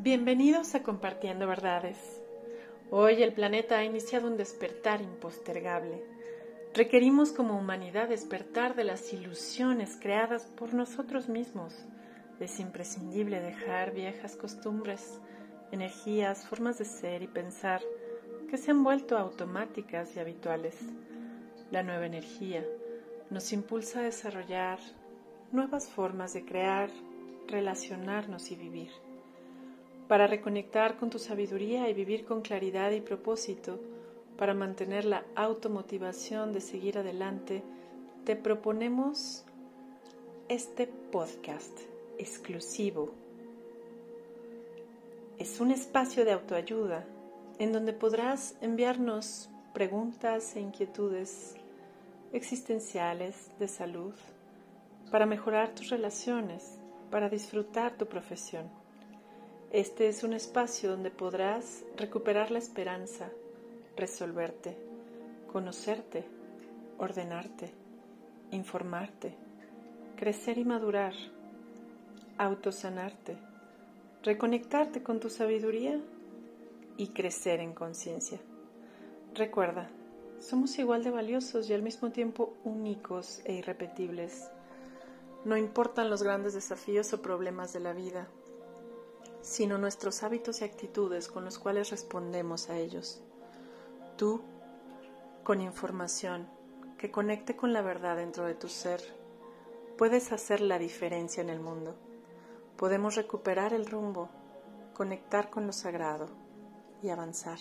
Bienvenidos a Compartiendo Verdades. Hoy el planeta ha iniciado un despertar impostergable. Requerimos como humanidad despertar de las ilusiones creadas por nosotros mismos. Es imprescindible dejar viejas costumbres, energías, formas de ser y pensar que se han vuelto automáticas y habituales. La nueva energía nos impulsa a desarrollar nuevas formas de crear, relacionarnos y vivir. Para reconectar con tu sabiduría y vivir con claridad y propósito, para mantener la automotivación de seguir adelante, te proponemos este podcast exclusivo. Es un espacio de autoayuda en donde podrás enviarnos preguntas e inquietudes existenciales de salud para mejorar tus relaciones, para disfrutar tu profesión. Este es un espacio donde podrás recuperar la esperanza, resolverte, conocerte, ordenarte, informarte, crecer y madurar, autosanarte, reconectarte con tu sabiduría y crecer en conciencia. Recuerda, somos igual de valiosos y al mismo tiempo únicos e irrepetibles. No importan los grandes desafíos o problemas de la vida, sino nuestros hábitos y actitudes con los cuales respondemos a ellos. Tú, con información que conecte con la verdad dentro de tu ser, puedes hacer la diferencia en el mundo. Podemos recuperar el rumbo, conectar con lo sagrado y avanzar.